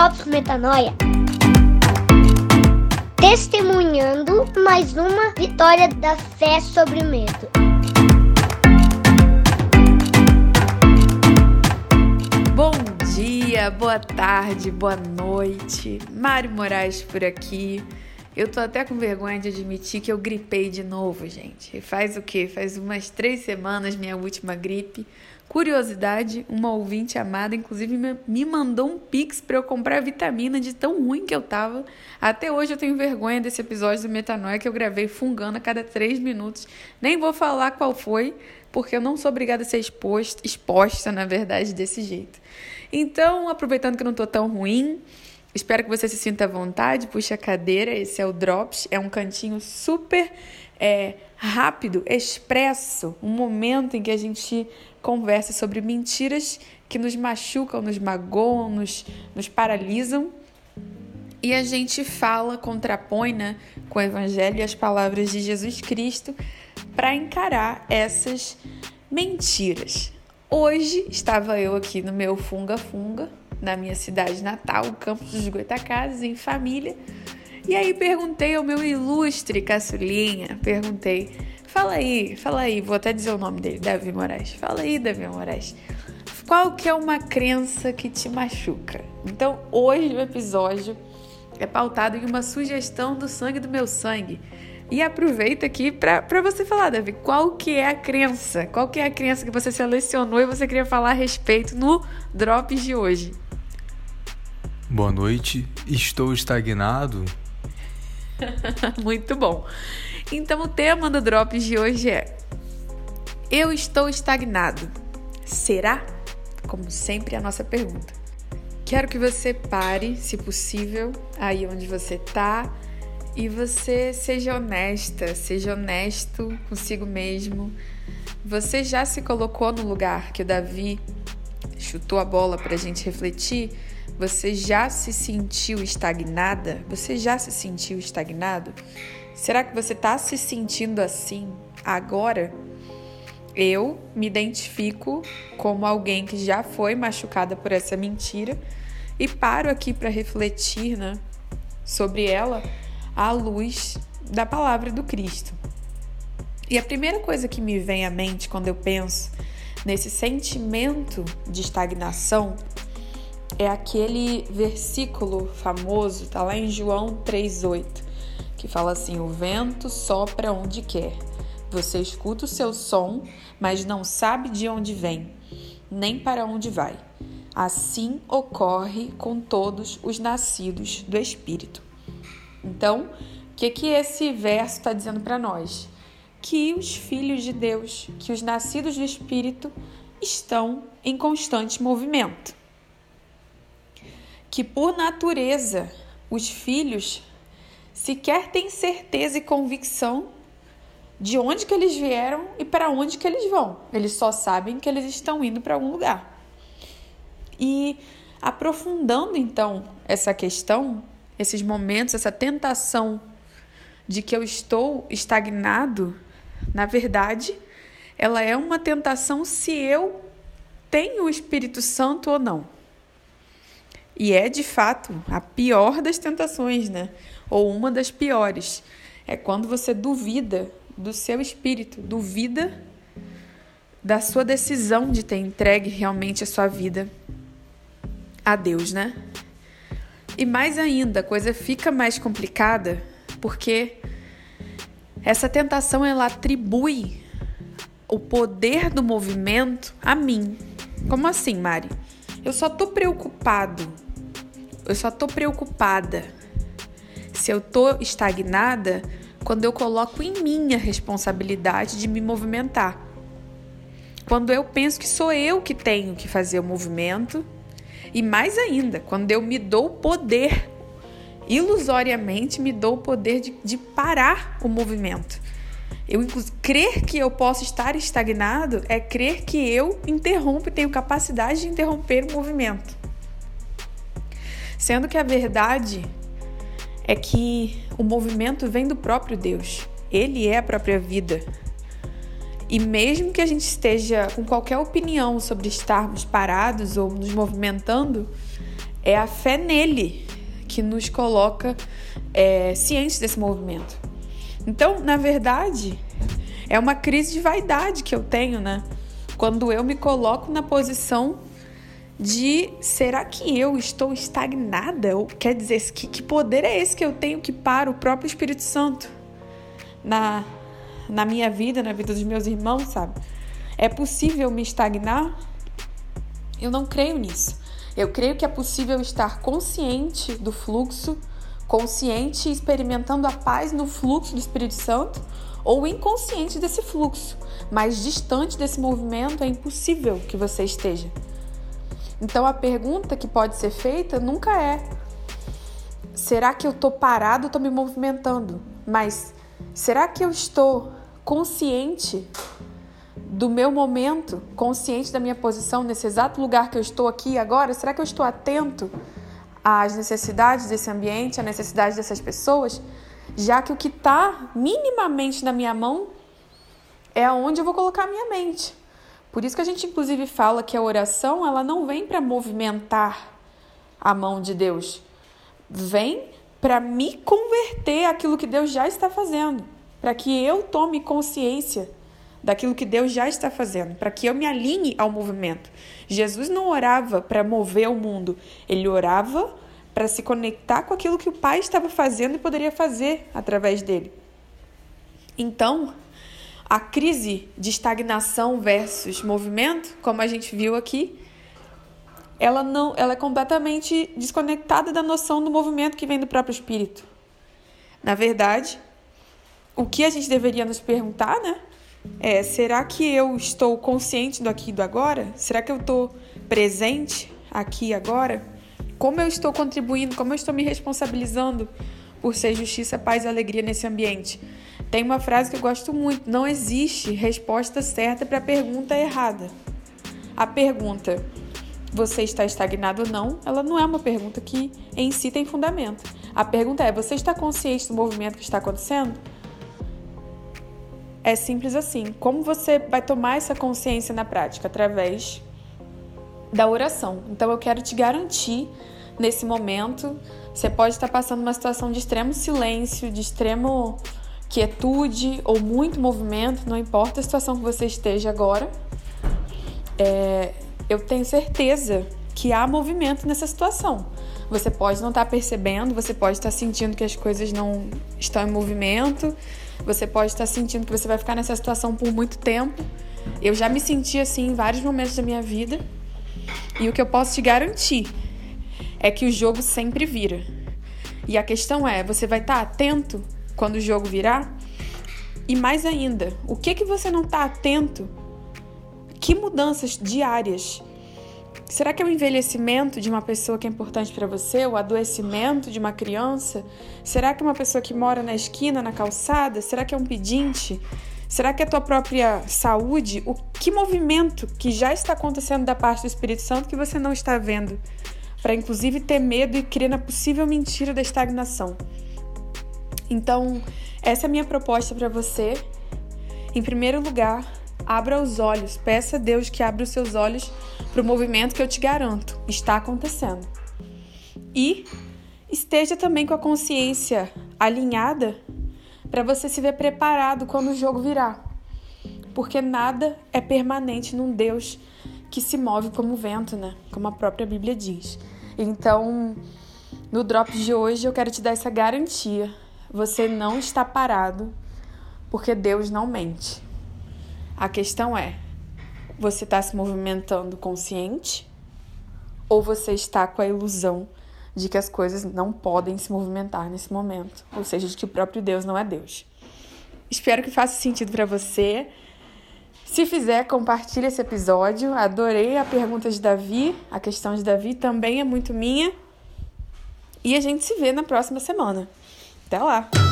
Drops Metanoia. Testemunhando mais uma vitória da fé sobre o medo. Bom dia, boa tarde, boa noite. Mário Moraes por aqui. Eu tô até com vergonha de admitir que eu gripei de novo, gente. Faz o quê? Faz umas três semanas minha última gripe. Curiosidade, uma ouvinte amada, inclusive, me mandou um pix para eu comprar vitamina de tão ruim que eu tava. Até hoje eu tenho vergonha desse episódio do Metanoia que eu gravei fungando a cada três minutos. Nem vou falar qual foi, porque eu não sou obrigada a ser exposta, exposta, na verdade, desse jeito. Então, aproveitando que eu não tô tão ruim, espero que você se sinta à vontade, puxa a cadeira. Esse é o Drops, é um cantinho super é, rápido, expresso, um momento em que a gente conversa sobre mentiras que nos machucam, nos magoam, nos, nos paralisam. E a gente fala, contrapõe né, com o Evangelho e as palavras de Jesus Cristo para encarar essas mentiras. Hoje estava eu aqui no meu Funga Funga, na minha cidade natal, Campos dos Goitacazes, em família. E aí perguntei ao meu ilustre caçulinha, perguntei, Fala aí, fala aí, vou até dizer o nome dele, Davi Moraes. Fala aí, Davi Moraes. Qual que é uma crença que te machuca? Então, hoje o episódio é pautado em uma sugestão do sangue do meu sangue. E aproveita aqui para você falar, Davi, qual que é a crença? Qual que é a crença que você selecionou e você queria falar a respeito no Drops de hoje? Boa noite. Estou estagnado? Muito bom. Então o tema do Drops de hoje é Eu estou estagnado. Será? Como sempre, a nossa pergunta. Quero que você pare, se possível, aí onde você está e você seja honesta, seja honesto consigo mesmo. Você já se colocou no lugar que o Davi chutou a bola para a gente refletir? Você já se sentiu estagnada? Você já se sentiu estagnado? Será que você está se sentindo assim agora? Eu me identifico como alguém que já foi machucada por essa mentira e paro aqui para refletir né, sobre ela à luz da palavra do Cristo. E a primeira coisa que me vem à mente quando eu penso nesse sentimento de estagnação é aquele versículo famoso, tá lá em João 3:8 que fala assim: o vento sopra onde quer. Você escuta o seu som, mas não sabe de onde vem, nem para onde vai. Assim ocorre com todos os nascidos do Espírito. Então, o que, que esse verso está dizendo para nós? Que os filhos de Deus, que os nascidos do Espírito, estão em constante movimento. Que por natureza, os filhos sequer têm certeza e convicção de onde que eles vieram e para onde que eles vão. Eles só sabem que eles estão indo para algum lugar. E aprofundando então essa questão, esses momentos, essa tentação de que eu estou estagnado, na verdade, ela é uma tentação se eu tenho o Espírito Santo ou não. E é de fato a pior das tentações, né? ou uma das piores, é quando você duvida do seu espírito, duvida da sua decisão de ter entregue realmente a sua vida a Deus, né? E mais ainda, a coisa fica mais complicada porque essa tentação ela atribui o poder do movimento a mim. Como assim, Mari? Eu só tô preocupado. Eu só tô preocupada se eu tô estagnada quando eu coloco em mim a responsabilidade de me movimentar. Quando eu penso que sou eu que tenho que fazer o movimento, e mais ainda, quando eu me dou o poder, ilusoriamente me dou o poder de, de parar o movimento. Eu crer que eu posso estar estagnado é crer que eu interrompo e tenho capacidade de interromper o movimento. Sendo que a verdade é que o movimento vem do próprio Deus. Ele é a própria vida. E mesmo que a gente esteja com qualquer opinião sobre estarmos parados ou nos movimentando, É a fé nele que nos coloca é, cientes desse movimento. Então, na verdade, é uma crise de vaidade que eu tenho, né? Quando eu me coloco na posição de será que eu estou estagnada? Ou quer dizer, que, que poder é esse que eu tenho que para o próprio Espírito Santo na, na minha vida, na vida dos meus irmãos, sabe? É possível me estagnar? Eu não creio nisso. Eu creio que é possível estar consciente do fluxo, consciente experimentando a paz no fluxo do Espírito Santo, ou inconsciente desse fluxo, mas distante desse movimento é impossível que você esteja. Então a pergunta que pode ser feita nunca é: será que eu estou parado, estou me movimentando? Mas será que eu estou consciente do meu momento, consciente da minha posição nesse exato lugar que eu estou aqui agora? Será que eu estou atento às necessidades desse ambiente, às necessidades dessas pessoas? Já que o que está minimamente na minha mão é aonde eu vou colocar a minha mente. Por isso que a gente inclusive fala que a oração ela não vem para movimentar a mão de Deus, vem para me converter aquilo que Deus já está fazendo, para que eu tome consciência daquilo que Deus já está fazendo, para que eu me alinhe ao movimento. Jesus não orava para mover o mundo, ele orava para se conectar com aquilo que o Pai estava fazendo e poderia fazer através dele. Então, a crise de estagnação versus movimento, como a gente viu aqui, ela não, ela é completamente desconectada da noção do movimento que vem do próprio espírito. Na verdade, o que a gente deveria nos perguntar, né? É, será que eu estou consciente do aqui e do agora? Será que eu estou presente aqui e agora? Como eu estou contribuindo? Como eu estou me responsabilizando por ser justiça, paz e alegria nesse ambiente? Tem uma frase que eu gosto muito: não existe resposta certa para a pergunta errada. A pergunta você está estagnado ou não, ela não é uma pergunta que em si tem fundamento. A pergunta é: você está consciente do movimento que está acontecendo? É simples assim. Como você vai tomar essa consciência na prática? Através da oração. Então eu quero te garantir nesse momento, você pode estar passando uma situação de extremo silêncio, de extremo quietude ou muito movimento, não importa a situação que você esteja agora. É, eu tenho certeza que há movimento nessa situação. Você pode não estar percebendo, você pode estar sentindo que as coisas não estão em movimento, você pode estar sentindo que você vai ficar nessa situação por muito tempo. Eu já me senti assim em vários momentos da minha vida. E o que eu posso te garantir é que o jogo sempre vira. E a questão é, você vai estar atento quando o jogo virar? E mais ainda, o que que você não está atento? Que mudanças diárias Será que é o envelhecimento de uma pessoa que é importante para você? O adoecimento de uma criança? Será que é uma pessoa que mora na esquina, na calçada? Será que é um pedinte? Será que é a tua própria saúde? O que movimento que já está acontecendo da parte do Espírito Santo que você não está vendo? Para inclusive ter medo e crer na possível mentira da estagnação. Então, essa é a minha proposta para você. Em primeiro lugar, abra os olhos, peça a Deus que abra os seus olhos para o movimento que eu te garanto está acontecendo. E esteja também com a consciência alinhada para você se ver preparado quando o jogo virar. Porque nada é permanente num Deus que se move como vento, né? Como a própria Bíblia diz. Então, no drop de hoje eu quero te dar essa garantia. Você não está parado porque Deus não mente. A questão é: você está se movimentando consciente ou você está com a ilusão de que as coisas não podem se movimentar nesse momento, ou seja, de que o próprio Deus não é Deus. Espero que faça sentido para você. Se fizer, compartilhe esse episódio. Adorei a pergunta de Davi, a questão de Davi também é muito minha. E a gente se vê na próxima semana. Até lá!